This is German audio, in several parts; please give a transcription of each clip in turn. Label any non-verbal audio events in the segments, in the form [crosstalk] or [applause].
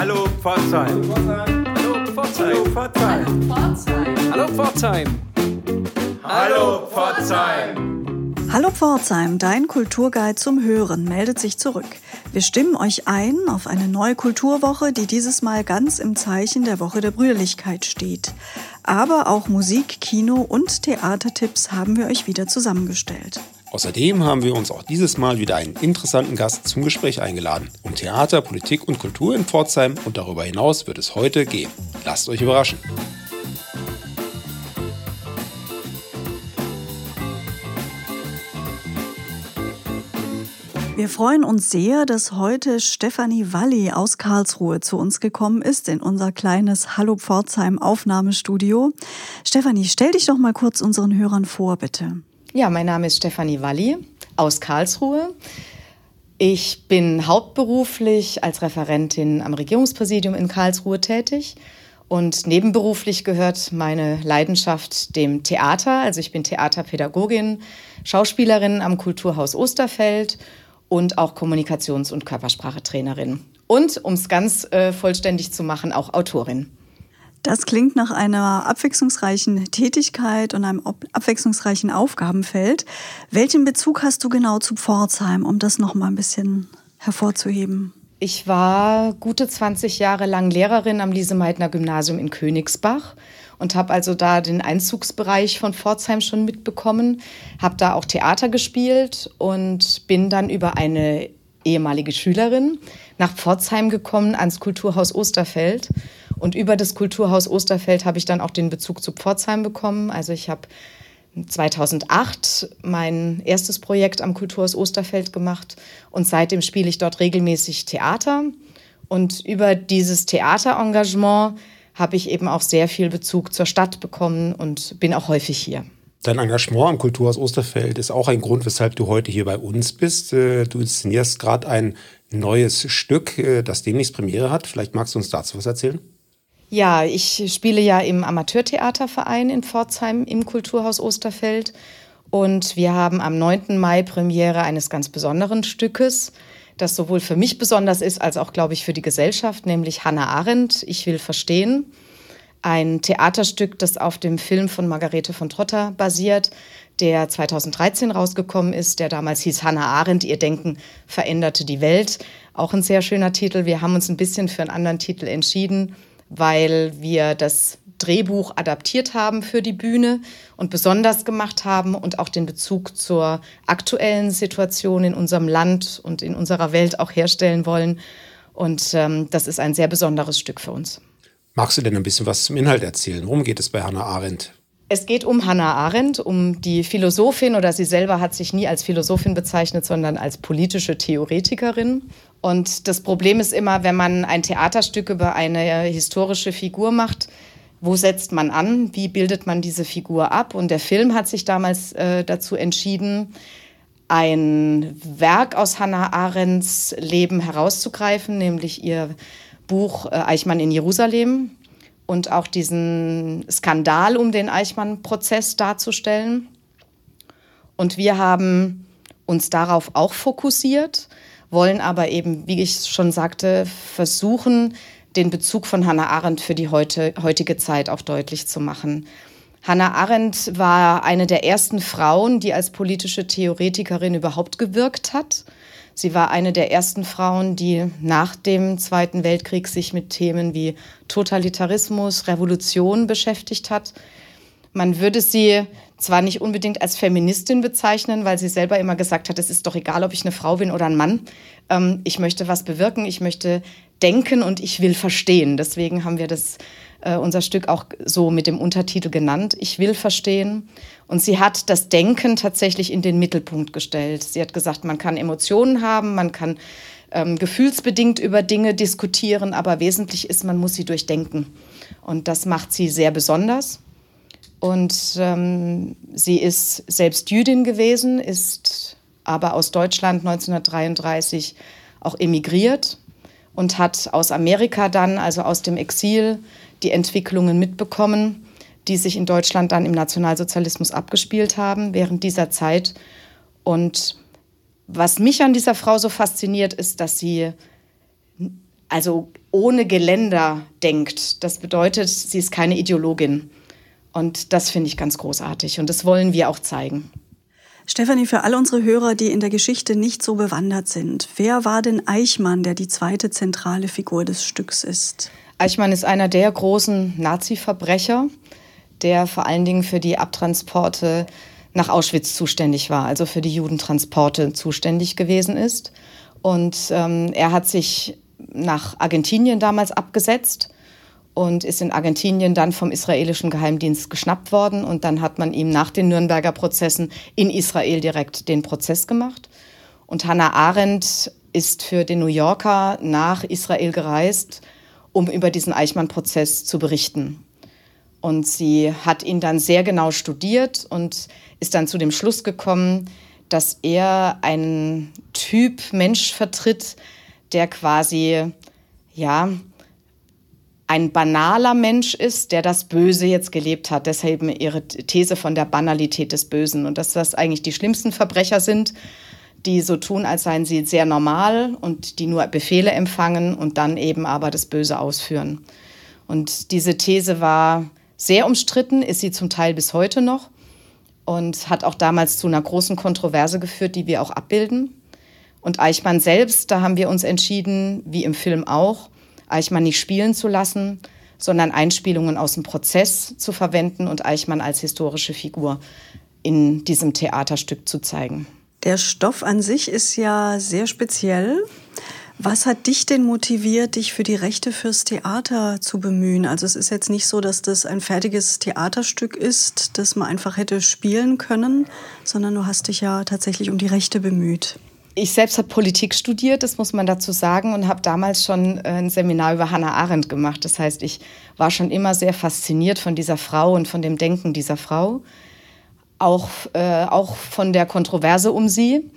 Hallo Pforzheim. Hallo Pforzheim. Hallo Pforzheim. Hallo Pforzheim. Hallo Pforzheim. Hallo Pforzheim, dein Kulturguide zum Hören meldet sich zurück. Wir stimmen euch ein auf eine neue Kulturwoche, die dieses Mal ganz im Zeichen der Woche der Brüderlichkeit steht. Aber auch Musik, Kino und Theatertipps haben wir euch wieder zusammengestellt. Außerdem haben wir uns auch dieses Mal wieder einen interessanten Gast zum Gespräch eingeladen. Um Theater, Politik und Kultur in Pforzheim und darüber hinaus wird es heute gehen. Lasst euch überraschen. Wir freuen uns sehr, dass heute Stefanie Walli aus Karlsruhe zu uns gekommen ist in unser kleines Hallo Pforzheim Aufnahmestudio. Stefanie, stell dich doch mal kurz unseren Hörern vor, bitte. Ja, mein Name ist Stefanie Walli aus Karlsruhe. Ich bin hauptberuflich als Referentin am Regierungspräsidium in Karlsruhe tätig und nebenberuflich gehört meine Leidenschaft dem Theater. Also ich bin Theaterpädagogin, Schauspielerin am Kulturhaus Osterfeld und auch Kommunikations- und Körpersprachetrainerin. Und, um es ganz äh, vollständig zu machen, auch Autorin. Das klingt nach einer abwechslungsreichen Tätigkeit und einem abwechslungsreichen Aufgabenfeld. Welchen Bezug hast du genau zu Pforzheim, um das noch mal ein bisschen hervorzuheben? Ich war gute 20 Jahre lang Lehrerin am Lise-Meitner Gymnasium in Königsbach und habe also da den Einzugsbereich von Pforzheim schon mitbekommen, habe da auch Theater gespielt und bin dann über eine ehemalige Schülerin nach Pforzheim gekommen ans Kulturhaus Osterfeld. Und über das Kulturhaus Osterfeld habe ich dann auch den Bezug zu Pforzheim bekommen. Also ich habe 2008 mein erstes Projekt am Kulturhaus Osterfeld gemacht und seitdem spiele ich dort regelmäßig Theater. Und über dieses Theaterengagement habe ich eben auch sehr viel Bezug zur Stadt bekommen und bin auch häufig hier. Dein Engagement am Kulturhaus Osterfeld ist auch ein Grund, weshalb du heute hier bei uns bist. Äh, du inszenierst gerade ein neues Stück, äh, das demnächst Premiere hat. Vielleicht magst du uns dazu was erzählen? Ja, ich spiele ja im Amateurtheaterverein in Pforzheim im Kulturhaus Osterfeld. Und wir haben am 9. Mai Premiere eines ganz besonderen Stückes das sowohl für mich besonders ist, als auch, glaube ich, für die Gesellschaft, nämlich Hannah Arendt, Ich will verstehen. Ein Theaterstück, das auf dem Film von Margarete von Trotter basiert, der 2013 rausgekommen ist, der damals hieß Hannah Arendt, Ihr Denken veränderte die Welt. Auch ein sehr schöner Titel. Wir haben uns ein bisschen für einen anderen Titel entschieden, weil wir das Drehbuch adaptiert haben für die Bühne und besonders gemacht haben und auch den Bezug zur aktuellen Situation in unserem Land und in unserer Welt auch herstellen wollen. Und ähm, das ist ein sehr besonderes Stück für uns. Magst du denn ein bisschen was zum Inhalt erzählen? Worum geht es bei Hannah Arendt? Es geht um Hannah Arendt, um die Philosophin, oder sie selber hat sich nie als Philosophin bezeichnet, sondern als politische Theoretikerin. Und das Problem ist immer, wenn man ein Theaterstück über eine historische Figur macht, wo setzt man an, wie bildet man diese Figur ab. Und der Film hat sich damals äh, dazu entschieden, ein Werk aus Hannah Arendts Leben herauszugreifen, nämlich ihr Buch äh, Eichmann in Jerusalem und auch diesen Skandal um den Eichmann-Prozess darzustellen. Und wir haben uns darauf auch fokussiert, wollen aber eben, wie ich schon sagte, versuchen, den Bezug von Hannah Arendt für die heute, heutige Zeit auch deutlich zu machen. Hannah Arendt war eine der ersten Frauen, die als politische Theoretikerin überhaupt gewirkt hat. Sie war eine der ersten Frauen, die nach dem Zweiten Weltkrieg sich mit Themen wie Totalitarismus, Revolution beschäftigt hat. Man würde sie zwar nicht unbedingt als Feministin bezeichnen, weil sie selber immer gesagt hat, es ist doch egal, ob ich eine Frau bin oder ein Mann. Ähm, ich möchte was bewirken, ich möchte denken und ich will verstehen. Deswegen haben wir das, äh, unser Stück auch so mit dem Untertitel genannt, Ich will verstehen. Und sie hat das Denken tatsächlich in den Mittelpunkt gestellt. Sie hat gesagt, man kann Emotionen haben, man kann ähm, gefühlsbedingt über Dinge diskutieren, aber wesentlich ist, man muss sie durchdenken. Und das macht sie sehr besonders. Und ähm, sie ist selbst Jüdin gewesen, ist aber aus Deutschland 1933 auch emigriert und hat aus Amerika dann, also aus dem Exil, die Entwicklungen mitbekommen, die sich in Deutschland dann im Nationalsozialismus abgespielt haben während dieser Zeit. Und was mich an dieser Frau so fasziniert, ist, dass sie also ohne Geländer denkt. Das bedeutet, sie ist keine Ideologin. Und das finde ich ganz großartig und das wollen wir auch zeigen. Stefanie, für alle unsere Hörer, die in der Geschichte nicht so bewandert sind, wer war denn Eichmann, der die zweite zentrale Figur des Stücks ist? Eichmann ist einer der großen Nazi-Verbrecher, der vor allen Dingen für die Abtransporte nach Auschwitz zuständig war, also für die Judentransporte zuständig gewesen ist. Und ähm, er hat sich nach Argentinien damals abgesetzt und ist in Argentinien dann vom israelischen Geheimdienst geschnappt worden. Und dann hat man ihm nach den Nürnberger Prozessen in Israel direkt den Prozess gemacht. Und Hannah Arendt ist für den New Yorker nach Israel gereist, um über diesen Eichmann-Prozess zu berichten. Und sie hat ihn dann sehr genau studiert und ist dann zu dem Schluss gekommen, dass er einen Typ Mensch vertritt, der quasi, ja, ein banaler Mensch ist, der das Böse jetzt gelebt hat. Deshalb ihre These von der Banalität des Bösen und dass das eigentlich die schlimmsten Verbrecher sind, die so tun, als seien sie sehr normal und die nur Befehle empfangen und dann eben aber das Böse ausführen. Und diese These war sehr umstritten, ist sie zum Teil bis heute noch und hat auch damals zu einer großen Kontroverse geführt, die wir auch abbilden. Und Eichmann selbst, da haben wir uns entschieden, wie im Film auch, Eichmann nicht spielen zu lassen, sondern Einspielungen aus dem Prozess zu verwenden und Eichmann als historische Figur in diesem Theaterstück zu zeigen. Der Stoff an sich ist ja sehr speziell. Was hat dich denn motiviert, dich für die Rechte fürs Theater zu bemühen? Also es ist jetzt nicht so, dass das ein fertiges Theaterstück ist, das man einfach hätte spielen können, sondern du hast dich ja tatsächlich um die Rechte bemüht. Ich selbst habe Politik studiert, das muss man dazu sagen, und habe damals schon äh, ein Seminar über Hannah Arendt gemacht. Das heißt, ich war schon immer sehr fasziniert von dieser Frau und von dem Denken dieser Frau, auch, äh, auch von der Kontroverse um sie.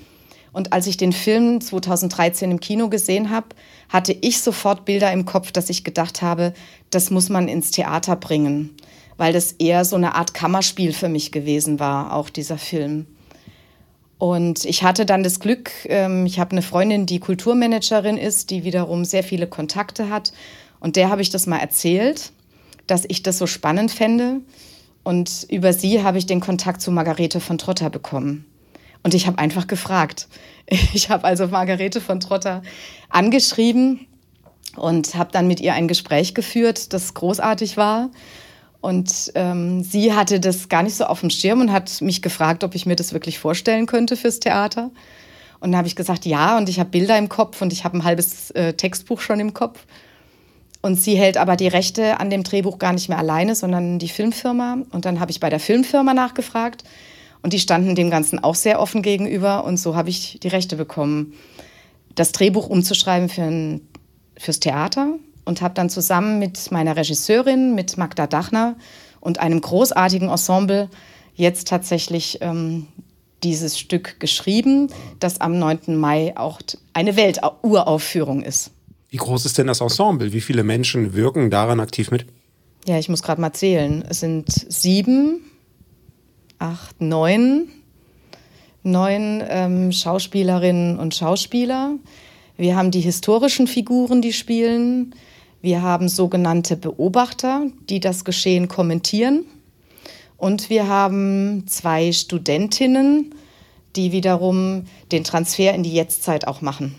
Und als ich den Film 2013 im Kino gesehen habe, hatte ich sofort Bilder im Kopf, dass ich gedacht habe, das muss man ins Theater bringen, weil das eher so eine Art Kammerspiel für mich gewesen war, auch dieser Film. Und ich hatte dann das Glück, ähm, ich habe eine Freundin, die Kulturmanagerin ist, die wiederum sehr viele Kontakte hat. Und der habe ich das mal erzählt, dass ich das so spannend fände. Und über sie habe ich den Kontakt zu Margarete von Trotter bekommen. Und ich habe einfach gefragt. [laughs] Ich habe also Margarete von Trotter angeschrieben und habe dann mit ihr ein Gespräch geführt, das großartig war. Und ähm, sie hatte das gar nicht so auf dem Schirm und hat mich gefragt, ob ich mir das wirklich vorstellen könnte fürs Theater. Und dann habe ich gesagt, ja, und ich habe Bilder im Kopf und ich habe ein halbes äh, Textbuch schon im Kopf. Und sie hält aber die Rechte an dem Drehbuch gar nicht mehr alleine, sondern die Filmfirma. Und dann habe ich bei der Filmfirma nachgefragt und die standen dem Ganzen auch sehr offen gegenüber. Und so habe ich die Rechte bekommen, das Drehbuch umzuschreiben für ein, fürs Theater und habe dann zusammen mit meiner Regisseurin, mit Magda Dachner und einem großartigen Ensemble jetzt tatsächlich ähm, dieses Stück geschrieben, das am 9. Mai auch eine Welturaufführung ist. Wie groß ist denn das Ensemble? Wie viele Menschen wirken daran aktiv mit? Ja, ich muss gerade mal zählen. Es sind sieben, acht, neun, neun ähm, Schauspielerinnen und Schauspieler. Wir haben die historischen Figuren, die spielen. Wir haben sogenannte Beobachter, die das Geschehen kommentieren. Und wir haben zwei Studentinnen, die wiederum den Transfer in die Jetztzeit auch machen.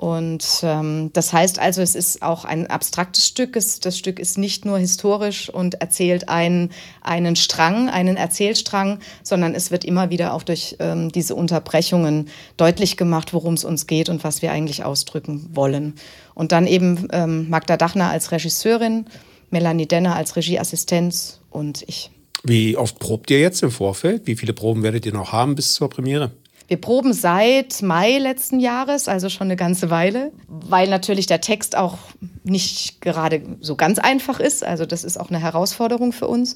Und ähm, das heißt also, es ist auch ein abstraktes Stück. Es, das Stück ist nicht nur historisch und erzählt einen, einen Strang, einen Erzählstrang, sondern es wird immer wieder auch durch ähm, diese Unterbrechungen deutlich gemacht, worum es uns geht und was wir eigentlich ausdrücken wollen. Und dann eben ähm, Magda Dachner als Regisseurin, Melanie Denner als Regieassistenz und ich. Wie oft probt ihr jetzt im Vorfeld? Wie viele Proben werdet ihr noch haben bis zur Premiere? Wir proben seit Mai letzten Jahres, also schon eine ganze Weile, weil natürlich der Text auch nicht gerade so ganz einfach ist. Also das ist auch eine Herausforderung für uns.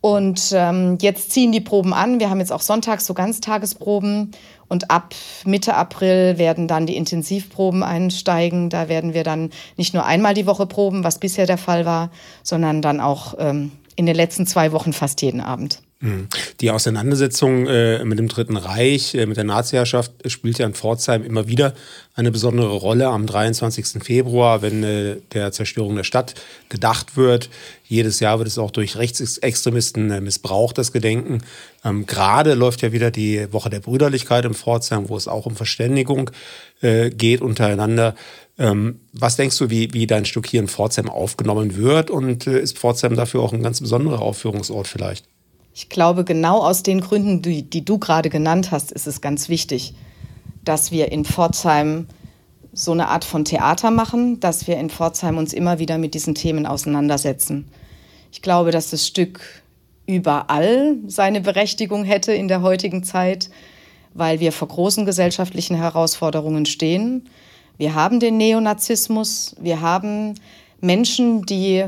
Und ähm, jetzt ziehen die Proben an. Wir haben jetzt auch sonntags so Ganztagesproben. Und ab Mitte April werden dann die Intensivproben einsteigen. Da werden wir dann nicht nur einmal die Woche proben, was bisher der Fall war, sondern dann auch ähm, in den letzten zwei Wochen fast jeden Abend. Mhm. Die Auseinandersetzung äh, mit dem Dritten Reich, äh, mit der Naziherrschaft, spielt ja in Pforzheim immer wieder eine besondere Rolle. Am 23. Februar, wenn äh, der Zerstörung der Stadt gedacht wird. Jedes Jahr wird es auch durch Rechtsextremisten äh, missbraucht, das Gedenken. Ähm, Gerade läuft ja wieder die Woche der Brüderlichkeit in Pforzheim, wo es auch um Verständigung äh, geht untereinander. Ähm, was denkst du, wie, wie dein Stück hier in Pforzheim aufgenommen wird? Und äh, ist Pforzheim dafür auch ein ganz besonderer Aufführungsort vielleicht? Ich glaube, genau aus den Gründen, die, die du gerade genannt hast, ist es ganz wichtig, dass wir in Pforzheim so eine Art von Theater machen, dass wir in Pforzheim uns immer wieder mit diesen Themen auseinandersetzen. Ich glaube, dass das Stück überall seine Berechtigung hätte in der heutigen Zeit, weil wir vor großen gesellschaftlichen Herausforderungen stehen. Wir haben den Neonazismus, wir haben Menschen, die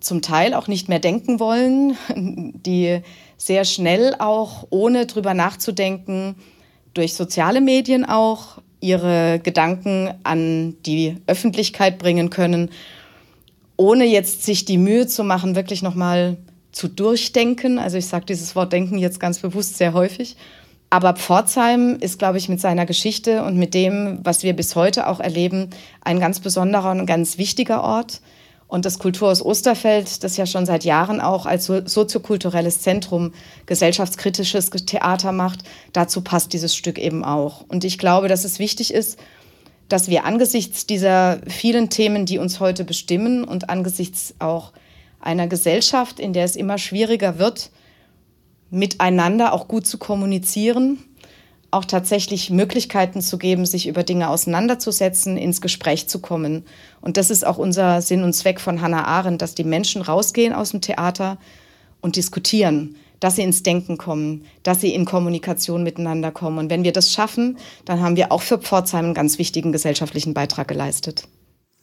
zum Teil auch nicht mehr denken wollen, die sehr schnell auch, ohne drüber nachzudenken, durch soziale Medien auch ihre Gedanken an die Öffentlichkeit bringen können, ohne jetzt sich die Mühe zu machen, wirklich nochmal zu durchdenken. Also ich sage dieses Wort denken jetzt ganz bewusst sehr häufig. Aber Pforzheim ist, glaube ich, mit seiner Geschichte und mit dem, was wir bis heute auch erleben, ein ganz besonderer und ganz wichtiger Ort. Und das Kulturhaus Osterfeld, das ja schon seit Jahren auch als soziokulturelles Zentrum gesellschaftskritisches Theater macht, dazu passt dieses Stück eben auch. Und ich glaube, dass es wichtig ist, dass wir angesichts dieser vielen Themen, die uns heute bestimmen und angesichts auch einer Gesellschaft, in der es immer schwieriger wird, miteinander auch gut zu kommunizieren, auch tatsächlich Möglichkeiten zu geben, sich über Dinge auseinanderzusetzen, ins Gespräch zu kommen. Und das ist auch unser Sinn und Zweck von Hannah Arendt, dass die Menschen rausgehen aus dem Theater und diskutieren, dass sie ins Denken kommen, dass sie in Kommunikation miteinander kommen. Und wenn wir das schaffen, dann haben wir auch für Pforzheim einen ganz wichtigen gesellschaftlichen Beitrag geleistet.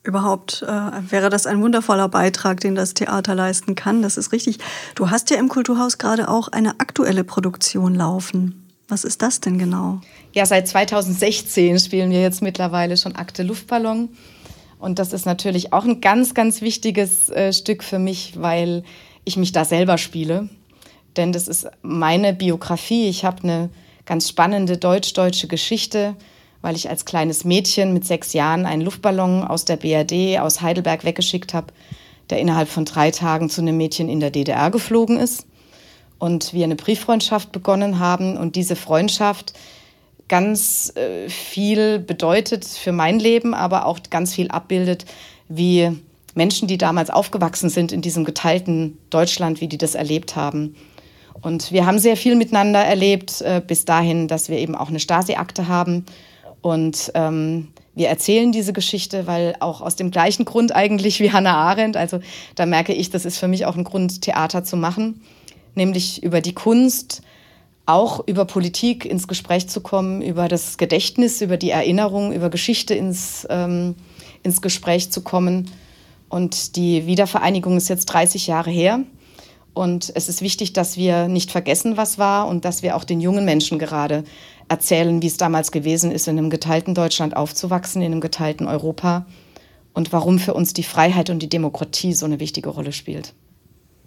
Überhaupt äh, wäre das ein wundervoller Beitrag, den das Theater leisten kann. Das ist richtig. Du hast ja im Kulturhaus gerade auch eine aktuelle Produktion laufen. Was ist das denn genau? Ja, seit 2016 spielen wir jetzt mittlerweile schon Akte Luftballon. Und das ist natürlich auch ein ganz, ganz wichtiges äh, Stück für mich, weil ich mich da selber spiele. Denn das ist meine Biografie. Ich habe eine ganz spannende deutsch-deutsche Geschichte, weil ich als kleines Mädchen mit sechs Jahren einen Luftballon aus der BRD aus Heidelberg weggeschickt habe, der innerhalb von drei Tagen zu einem Mädchen in der DDR geflogen ist und wir eine Brieffreundschaft begonnen haben und diese Freundschaft ganz äh, viel bedeutet für mein Leben, aber auch ganz viel abbildet, wie Menschen, die damals aufgewachsen sind in diesem geteilten Deutschland, wie die das erlebt haben. Und wir haben sehr viel miteinander erlebt, äh, bis dahin, dass wir eben auch eine Stasi-Akte haben. Und ähm, wir erzählen diese Geschichte, weil auch aus dem gleichen Grund eigentlich wie Hannah Arendt, also da merke ich, das ist für mich auch ein Grund, Theater zu machen nämlich über die Kunst, auch über Politik ins Gespräch zu kommen, über das Gedächtnis, über die Erinnerung, über Geschichte ins, ähm, ins Gespräch zu kommen. Und die Wiedervereinigung ist jetzt 30 Jahre her. Und es ist wichtig, dass wir nicht vergessen, was war und dass wir auch den jungen Menschen gerade erzählen, wie es damals gewesen ist, in einem geteilten Deutschland aufzuwachsen, in einem geteilten Europa und warum für uns die Freiheit und die Demokratie so eine wichtige Rolle spielt.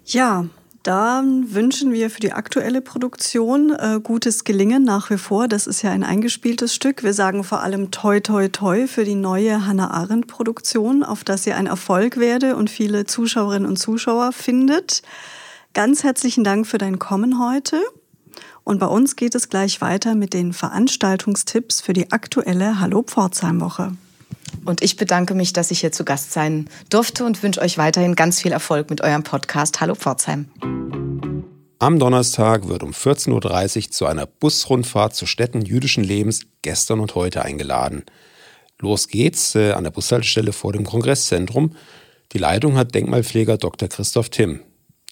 Ja, dann wünschen wir für die aktuelle Produktion äh, gutes Gelingen nach wie vor. Das ist ja ein eingespieltes Stück. Wir sagen vor allem toi toi toi für die neue Hannah Arendt Produktion, auf dass sie ein Erfolg werde und viele Zuschauerinnen und Zuschauer findet. Ganz herzlichen Dank für dein Kommen heute. Und bei uns geht es gleich weiter mit den Veranstaltungstipps für die aktuelle Hallo Pforzheim Woche. Und ich bedanke mich, dass ich hier zu Gast sein durfte und wünsche euch weiterhin ganz viel Erfolg mit eurem Podcast Hallo Pforzheim. Am Donnerstag wird um 14.30 Uhr zu einer Busrundfahrt zu Städten jüdischen Lebens gestern und heute eingeladen. Los geht's äh, an der Bushaltestelle vor dem Kongresszentrum. Die Leitung hat Denkmalpfleger Dr. Christoph Timm.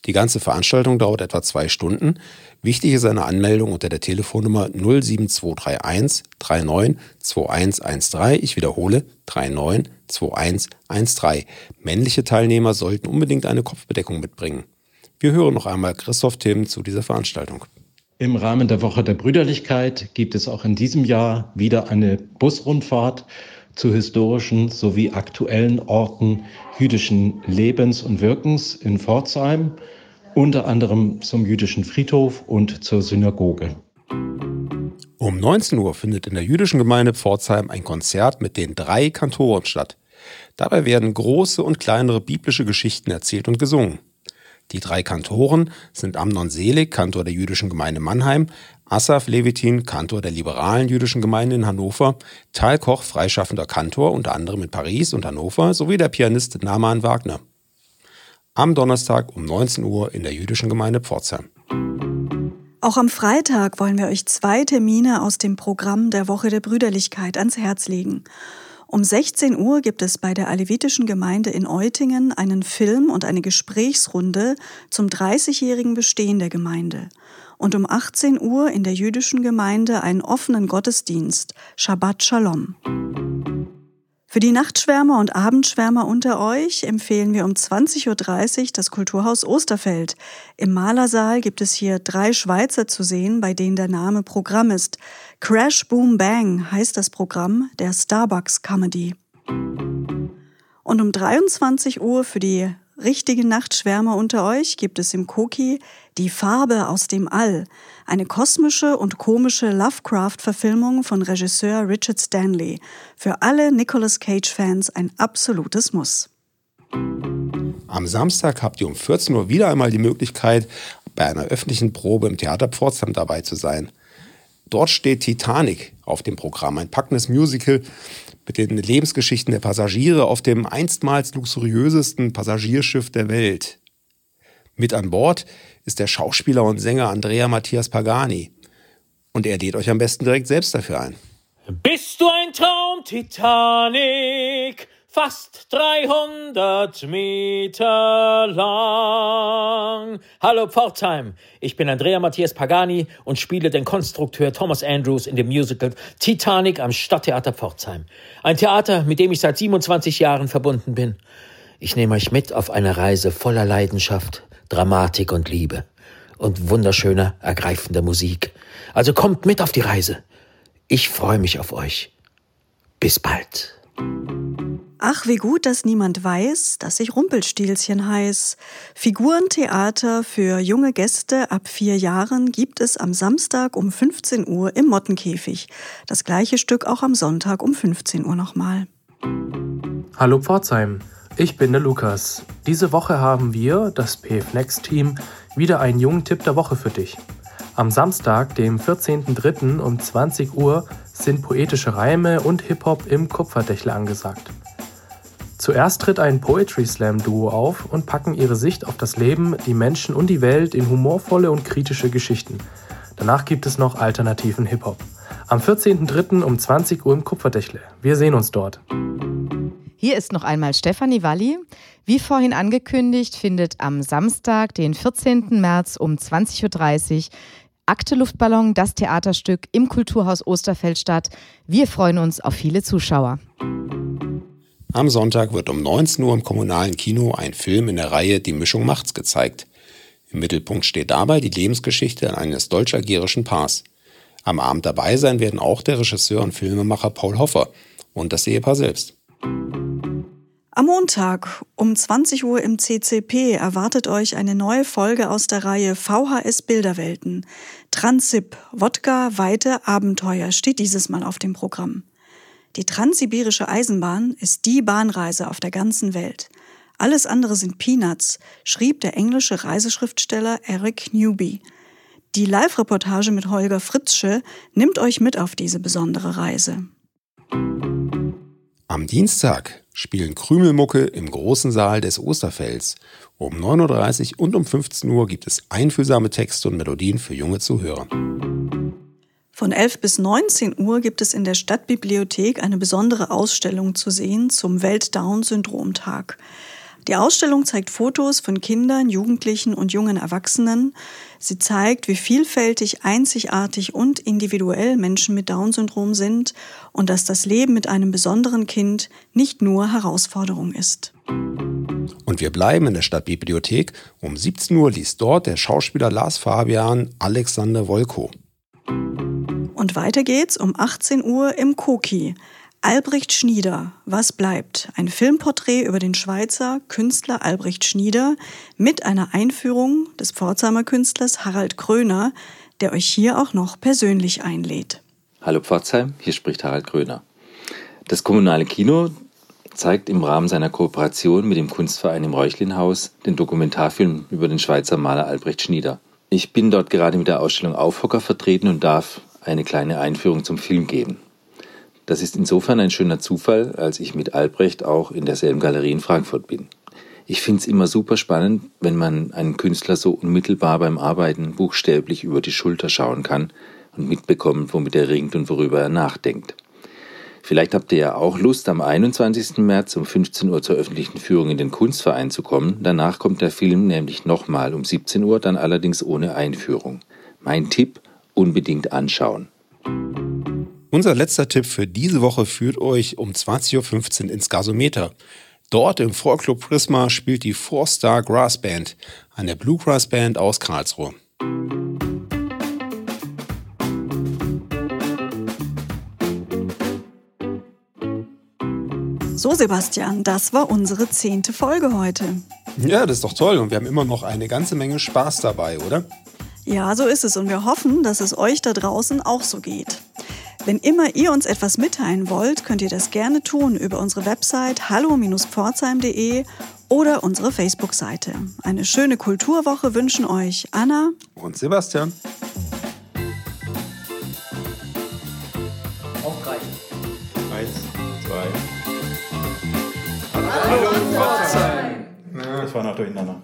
Die ganze Veranstaltung dauert etwa zwei Stunden. Wichtig ist eine Anmeldung unter der Telefonnummer 07231 392113. Ich wiederhole 392113. Männliche Teilnehmer sollten unbedingt eine Kopfbedeckung mitbringen. Wir hören noch einmal Christoph Timm zu dieser Veranstaltung. Im Rahmen der Woche der Brüderlichkeit gibt es auch in diesem Jahr wieder eine Busrundfahrt zu historischen sowie aktuellen Orten jüdischen Lebens und Wirkens in Pforzheim unter anderem zum jüdischen Friedhof und zur Synagoge. Um 19 Uhr findet in der jüdischen Gemeinde Pforzheim ein Konzert mit den drei Kantoren statt. Dabei werden große und kleinere biblische Geschichten erzählt und gesungen. Die drei Kantoren sind Amnon Selig, Kantor der jüdischen Gemeinde Mannheim, Asaf Levitin, Kantor der liberalen jüdischen Gemeinde in Hannover, Tal Koch, freischaffender Kantor, unter anderem in Paris und Hannover, sowie der Pianist Naman Wagner. Am Donnerstag um 19 Uhr in der jüdischen Gemeinde Pforzheim. Auch am Freitag wollen wir euch zwei Termine aus dem Programm der Woche der Brüderlichkeit ans Herz legen. Um 16 Uhr gibt es bei der Alevitischen Gemeinde in Eutingen einen Film und eine Gesprächsrunde zum 30-jährigen Bestehen der Gemeinde. Und um 18 Uhr in der jüdischen Gemeinde einen offenen Gottesdienst, Shabbat Shalom. Für die Nachtschwärmer und Abendschwärmer unter euch empfehlen wir um 20.30 Uhr das Kulturhaus Osterfeld. Im Malersaal gibt es hier drei Schweizer zu sehen, bei denen der Name Programm ist. Crash Boom Bang heißt das Programm der Starbucks Comedy. Und um 23 Uhr für die richtigen Nachtschwärmer unter euch gibt es im Koki Die Farbe aus dem All, eine kosmische und komische Lovecraft-Verfilmung von Regisseur Richard Stanley. Für alle Nicolas Cage-Fans ein absolutes Muss. Am Samstag habt ihr um 14 Uhr wieder einmal die Möglichkeit, bei einer öffentlichen Probe im Theater Pforzheim dabei zu sein. Dort steht Titanic auf dem Programm, ein packendes Musical mit den Lebensgeschichten der Passagiere auf dem einstmals luxuriösesten Passagierschiff der Welt. Mit an Bord ist der Schauspieler und Sänger Andrea Matthias Pagani. Und er lädt euch am besten direkt selbst dafür ein. Bist du ein Traum, Titanic? Fast 300 Meter lang. Hallo Pforzheim, ich bin Andrea Matthias Pagani und spiele den Konstrukteur Thomas Andrews in dem Musical Titanic am Stadttheater Pforzheim. Ein Theater, mit dem ich seit 27 Jahren verbunden bin. Ich nehme euch mit auf eine Reise voller Leidenschaft, Dramatik und Liebe und wunderschöner, ergreifender Musik. Also kommt mit auf die Reise. Ich freue mich auf euch. Bis bald. Ach, wie gut, dass niemand weiß, dass ich Rumpelstilzchen heiß. Figurentheater für junge Gäste ab vier Jahren gibt es am Samstag um 15 Uhr im Mottenkäfig. Das gleiche Stück auch am Sonntag um 15 Uhr nochmal. Hallo Pforzheim, ich bin der Lukas. Diese Woche haben wir, das PF Next Team, wieder einen jungen Tipp der Woche für dich. Am Samstag, dem 14.03. um 20 Uhr, sind poetische Reime und Hip-Hop im Kupferdächle angesagt. Zuerst tritt ein Poetry Slam Duo auf und packen ihre Sicht auf das Leben, die Menschen und die Welt in humorvolle und kritische Geschichten. Danach gibt es noch alternativen Hip-Hop. Am 14.03. um 20 Uhr im Kupferdächle. Wir sehen uns dort. Hier ist noch einmal Stefanie Walli. Wie vorhin angekündigt, findet am Samstag, den 14. März um 20.30 Uhr Akte Luftballon, das Theaterstück im Kulturhaus Osterfeld statt. Wir freuen uns auf viele Zuschauer. Am Sonntag wird um 19 Uhr im kommunalen Kino ein Film in der Reihe Die Mischung macht's gezeigt. Im Mittelpunkt steht dabei die Lebensgeschichte eines deutsch-algerischen Paars. Am Abend dabei sein werden auch der Regisseur und Filmemacher Paul Hoffer und das Ehepaar selbst. Am Montag um 20 Uhr im CCP erwartet euch eine neue Folge aus der Reihe VHS Bilderwelten. Transip, Wodka, Weite, Abenteuer steht dieses Mal auf dem Programm. Die transsibirische Eisenbahn ist die Bahnreise auf der ganzen Welt. Alles andere sind Peanuts, schrieb der englische Reiseschriftsteller Eric Newby. Die Live-Reportage mit Holger Fritzsche nimmt euch mit auf diese besondere Reise. Am Dienstag spielen Krümelmucke im großen Saal des Osterfelds. Um 9.30 Uhr und um 15 Uhr gibt es einfühlsame Texte und Melodien für junge Zuhörer. Von 11 bis 19 Uhr gibt es in der Stadtbibliothek eine besondere Ausstellung zu sehen zum Welt-Down-Syndrom-Tag. Die Ausstellung zeigt Fotos von Kindern, Jugendlichen und jungen Erwachsenen. Sie zeigt, wie vielfältig, einzigartig und individuell Menschen mit Down-Syndrom sind und dass das Leben mit einem besonderen Kind nicht nur Herausforderung ist. Und wir bleiben in der Stadtbibliothek. Um 17 Uhr liest dort der Schauspieler Lars Fabian Alexander Wolko. Und weiter geht's um 18 Uhr im Koki. Albrecht Schnieder, was bleibt? Ein Filmporträt über den Schweizer Künstler Albrecht Schnieder mit einer Einführung des Pforzheimer Künstlers Harald Kröner, der euch hier auch noch persönlich einlädt. Hallo Pforzheim, hier spricht Harald Kröner. Das kommunale Kino zeigt im Rahmen seiner Kooperation mit dem Kunstverein im Räuchlinhaus den Dokumentarfilm über den Schweizer Maler Albrecht Schnieder. Ich bin dort gerade mit der Ausstellung Aufhocker vertreten und darf eine kleine Einführung zum Film geben. Das ist insofern ein schöner Zufall, als ich mit Albrecht auch in derselben Galerie in Frankfurt bin. Ich finde es immer super spannend, wenn man einen Künstler so unmittelbar beim Arbeiten buchstäblich über die Schulter schauen kann und mitbekommt, womit er ringt und worüber er nachdenkt. Vielleicht habt ihr ja auch Lust, am 21. März um 15 Uhr zur öffentlichen Führung in den Kunstverein zu kommen. Danach kommt der Film nämlich nochmal um 17 Uhr, dann allerdings ohne Einführung. Mein Tipp, unbedingt anschauen. Unser letzter Tipp für diese Woche führt euch um 20.15 Uhr ins Gasometer. Dort im Vorclub Prisma spielt die Four Star Grass Band, eine Bluegrass Band aus Karlsruhe. So, Sebastian, das war unsere zehnte Folge heute. Ja, das ist doch toll und wir haben immer noch eine ganze Menge Spaß dabei, oder? Ja, so ist es und wir hoffen, dass es euch da draußen auch so geht. Wenn immer ihr uns etwas mitteilen wollt, könnt ihr das gerne tun über unsere Website hallo-pforzheim.de oder unsere Facebook-Seite. Eine schöne Kulturwoche wünschen euch Anna und Sebastian. Reichen. Eins, zwei. Hallo Pforzheim! Das war noch durcheinander.